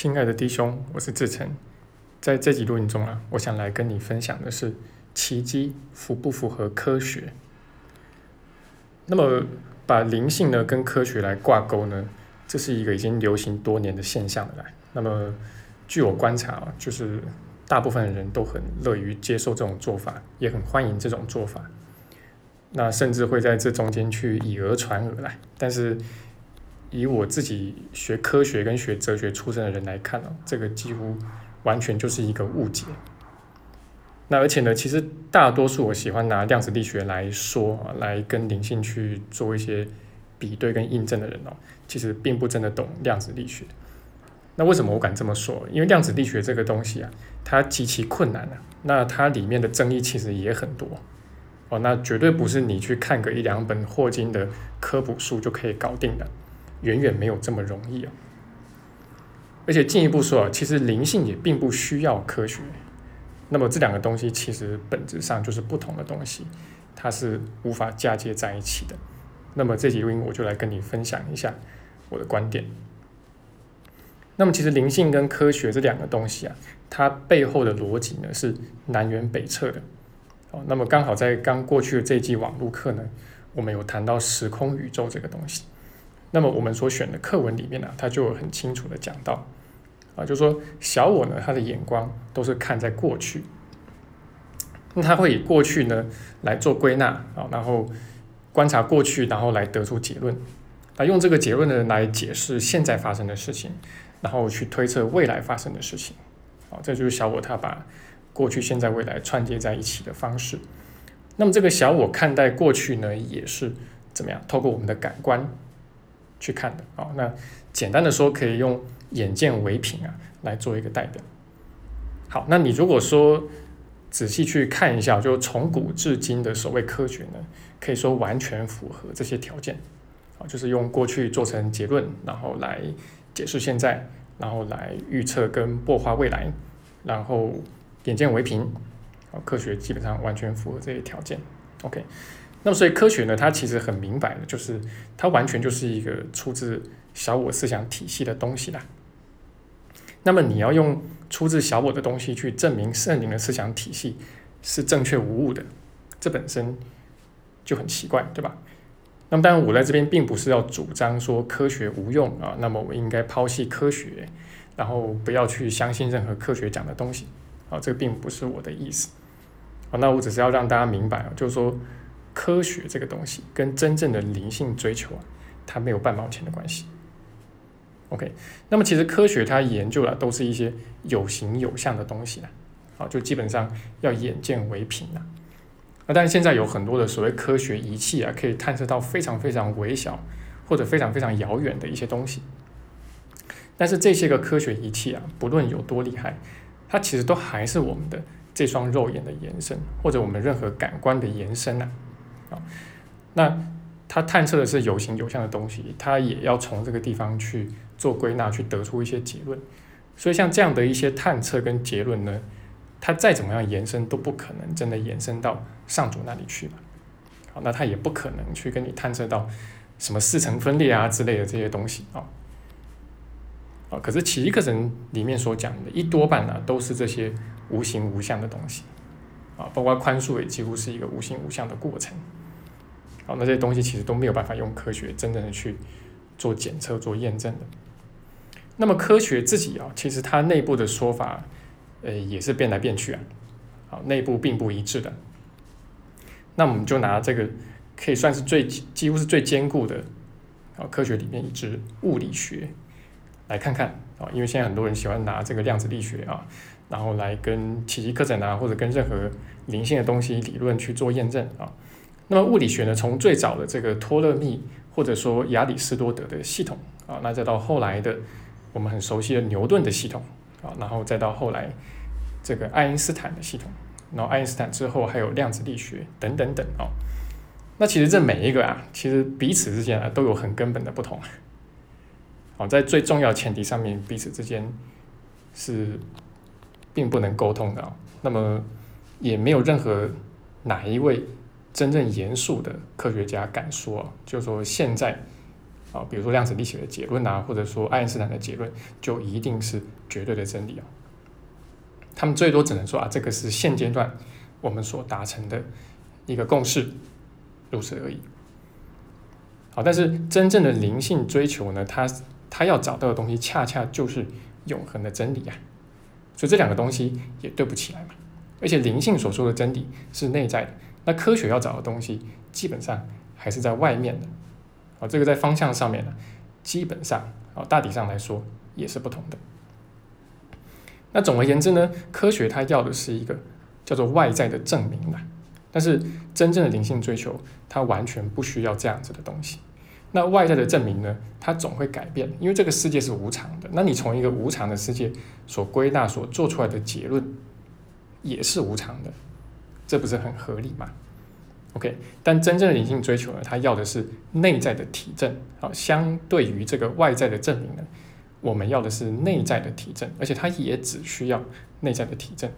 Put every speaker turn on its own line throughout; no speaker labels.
亲爱的弟兄，我是志成。在这集录音中啊，我想来跟你分享的是奇迹符不符合科学？那么把灵性呢跟科学来挂钩呢，这是一个已经流行多年的现象了。来，那么据我观察啊，就是大部分的人都很乐于接受这种做法，也很欢迎这种做法。那甚至会在这中间去以讹传讹来，但是。以我自己学科学跟学哲学出身的人来看呢，这个几乎完全就是一个误解。那而且呢，其实大多数我喜欢拿量子力学来说，来跟灵性去做一些比对跟印证的人哦，其实并不真的懂量子力学。那为什么我敢这么说？因为量子力学这个东西啊，它极其困难啊，那它里面的争议其实也很多哦，那绝对不是你去看个一两本霍金的科普书就可以搞定的。远远没有这么容易啊！而且进一步说啊，其实灵性也并不需要科学。那么这两个东西其实本质上就是不同的东西，它是无法嫁接在一起的。那么这集录音我就来跟你分享一下我的观点。那么其实灵性跟科学这两个东西啊，它背后的逻辑呢是南辕北辙的。哦，那么刚好在刚过去的这一季网络课呢，我们有谈到时空宇宙这个东西。那么我们所选的课文里面呢，它就很清楚的讲到，啊，就是说小我呢，他的眼光都是看在过去，那他会以过去呢来做归纳啊，然后观察过去，然后来得出结论，那用这个结论呢来解释现在发生的事情，然后去推测未来发生的事情，啊，这就是小我他把过去、现在、未来串接在一起的方式。那么这个小我看待过去呢，也是怎么样？透过我们的感官。去看的啊，那简单的说，可以用眼见为凭啊来做一个代表。好，那你如果说仔细去看一下，就从古至今的所谓科学呢，可以说完全符合这些条件啊，就是用过去做成结论，然后来解释现在，然后来预测跟破坏未来，然后眼见为凭，啊，科学基本上完全符合这些条件。OK。那么，所以科学呢，它其实很明白的，就是它完全就是一个出自小我思想体系的东西啦。那么，你要用出自小我的东西去证明圣灵的思想体系是正确无误的，这本身就很奇怪，对吧？那么，当然，我在这边并不是要主张说科学无用啊，那么我应该抛弃科学，然后不要去相信任何科学讲的东西啊，这并不是我的意思啊。那我只是要让大家明白啊，就是说。科学这个东西跟真正的灵性追求啊，它没有半毛钱的关系。OK，那么其实科学它研究的都是一些有形有相的东西啦，啊，就基本上要眼见为凭啦。那但是现在有很多的所谓科学仪器啊，可以探测到非常非常微小或者非常非常遥远的一些东西。但是这些个科学仪器啊，不论有多厉害，它其实都还是我们的这双肉眼的延伸，或者我们任何感官的延伸呐。啊，那它探测的是有形有相的东西，它也要从这个地方去做归纳，去得出一些结论。所以像这样的一些探测跟结论呢，它再怎么样延伸都不可能真的延伸到上主那里去吧。好，那它也不可能去跟你探测到什么四层分裂啊之类的这些东西啊。啊，可是奇异课程里面所讲的，一多半呢都是这些无形无相的东西啊，包括宽恕也几乎是一个无形无相的过程。好，那这些东西其实都没有办法用科学真正的去做检测、做验证的。那么科学自己啊，其实它内部的说法，呃，也是变来变去啊，好，内部并不一致的。那我们就拿这个可以算是最几乎是最坚固的啊科学里面一支物理学来看看啊，因为现在很多人喜欢拿这个量子力学啊，然后来跟奇迹课程啊，或者跟任何灵性的东西理论去做验证啊。那么物理学呢，从最早的这个托勒密或者说亚里士多德的系统啊，那再到后来的我们很熟悉的牛顿的系统啊，然后再到后来这个爱因斯坦的系统，然后爱因斯坦之后还有量子力学等等等啊。那其实这每一个啊，其实彼此之间啊都有很根本的不同。好，在最重要前提上面，彼此之间是并不能沟通的。那么也没有任何哪一位。真正严肃的科学家敢说，就说现在啊，比如说量子力学的结论啊，或者说爱因斯坦的结论，就一定是绝对的真理啊。他们最多只能说啊，这个是现阶段我们所达成的一个共识，如此而已。好，但是真正的灵性追求呢，它它要找到的东西，恰恰就是永恒的真理呀。所以这两个东西也对不起来嘛。而且灵性所说的真理是内在的，那科学要找的东西，基本上还是在外面的。啊，这个在方向上面呢，基本上啊，大体上来说也是不同的。那总而言之呢，科学它要的是一个叫做外在的证明嘛，但是真正的灵性追求，它完全不需要这样子的东西。那外在的证明呢，它总会改变，因为这个世界是无常的。那你从一个无常的世界所归纳、所做出来的结论，也是无常的，这不是很合理吗？OK，但真正的灵性追求呢，它要的是内在的体证。好，相对于这个外在的证明呢，我们要的是内在的体证，而且它也只需要内在的体证。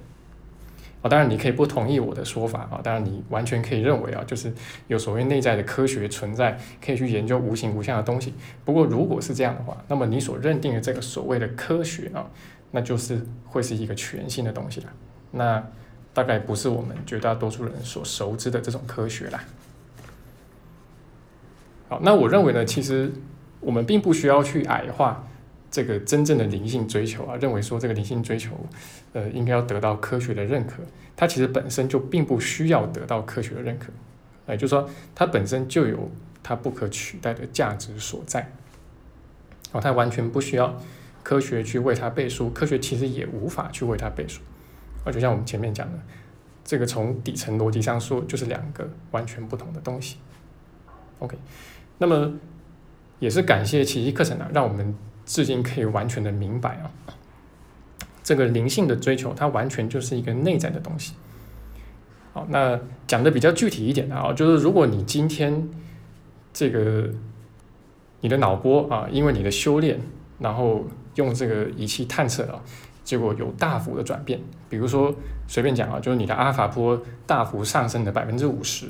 啊，当然你可以不同意我的说法啊，当然你完全可以认为啊，就是有所谓内在的科学存在，可以去研究无形无相的东西。不过如果是这样的话，那么你所认定的这个所谓的科学啊，那就是会是一个全新的东西了。那大概不是我们绝大多数人所熟知的这种科学啦。好，那我认为呢，其实我们并不需要去矮化这个真正的灵性追求啊，认为说这个灵性追求，呃，应该要得到科学的认可。它其实本身就并不需要得到科学的认可，也就是说，它本身就有它不可取代的价值所在。哦，它完全不需要科学去为它背书，科学其实也无法去为它背书。啊，就像我们前面讲的，这个从底层逻辑上说，就是两个完全不同的东西。OK，那么也是感谢奇迹课程啊，让我们至今可以完全的明白啊，这个灵性的追求，它完全就是一个内在的东西。好，那讲的比较具体一点的啊，就是如果你今天这个你的脑波啊，因为你的修炼，然后用这个仪器探测啊。结果有大幅的转变，比如说随便讲啊，就是你的阿尔法波大幅上升了百分之五十，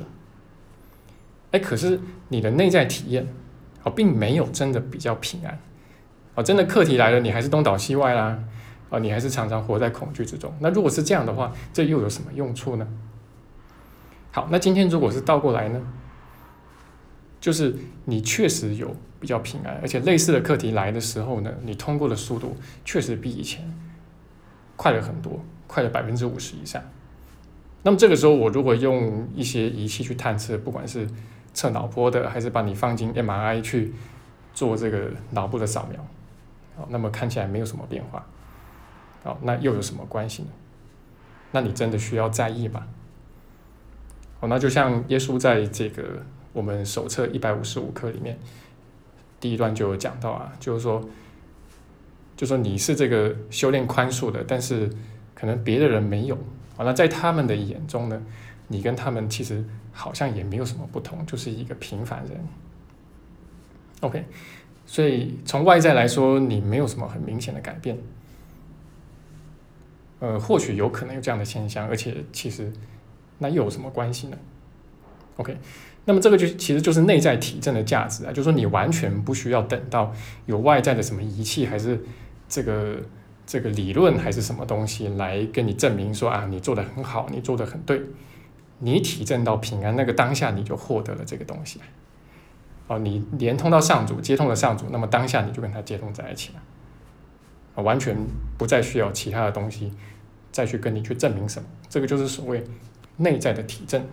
哎，可是你的内在体验啊，并没有真的比较平安啊，真的课题来了，你还是东倒西歪啦，啊，你还是常常活在恐惧之中。那如果是这样的话，这又有什么用处呢？好，那今天如果是倒过来呢，就是你确实有比较平安，而且类似的课题来的时候呢，你通过的速度确实比以前。快了很多，快了百分之五十以上。那么这个时候，我如果用一些仪器去探测，不管是测脑波的，还是把你放进 MRI 去做这个脑部的扫描，好，那么看起来没有什么变化，好，那又有什么关系呢？那你真的需要在意吗？好，那就像耶稣在这个我们手册一百五十五课里面，第一段就有讲到啊，就是说。就说你是这个修炼宽恕的，但是可能别的人没有啊。那在他们的眼中呢，你跟他们其实好像也没有什么不同，就是一个平凡人。OK，所以从外在来说，你没有什么很明显的改变。呃，或许有可能有这样的现象，而且其实那又有什么关系呢？OK，那么这个就其实就是内在体证的价值啊，就是说你完全不需要等到有外在的什么仪器还是。这个这个理论还是什么东西来跟你证明说啊，你做的很好，你做的很对，你体证到平安，那个当下你就获得了这个东西。哦，你连通到上主，接通了上主，那么当下你就跟他接通在一起了，完全不再需要其他的东西再去跟你去证明什么，这个就是所谓内在的体证。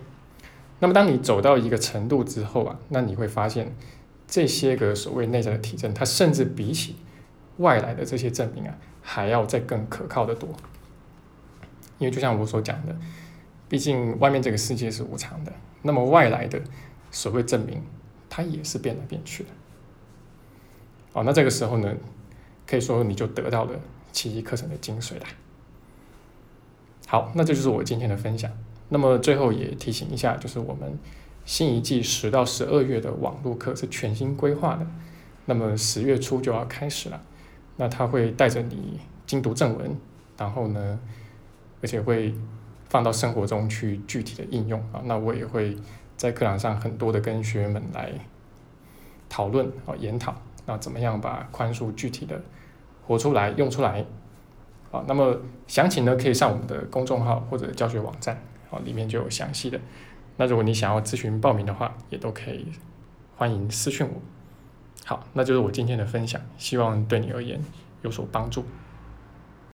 那么当你走到一个程度之后啊，那你会发现这些个所谓内在的体证，它甚至比起外来的这些证明啊，还要再更可靠的多，因为就像我所讲的，毕竟外面这个世界是无常的，那么外来的所谓证明，它也是变来变去的。哦，那这个时候呢，可以说你就得到了奇迹课程的精髓了。好，那这就是我今天的分享。那么最后也提醒一下，就是我们新一季十到十二月的网络课是全新规划的，那么十月初就要开始了。那他会带着你精读正文，然后呢，而且会放到生活中去具体的应用啊。那我也会在课堂上很多的跟学员们来讨论啊研讨，那怎么样把宽恕具体的活出来用出来？啊，那么详情呢可以上我们的公众号或者教学网站，啊里面就有详细的。那如果你想要咨询报名的话，也都可以欢迎私讯我。好，那就是我今天的分享，希望对你而言有所帮助。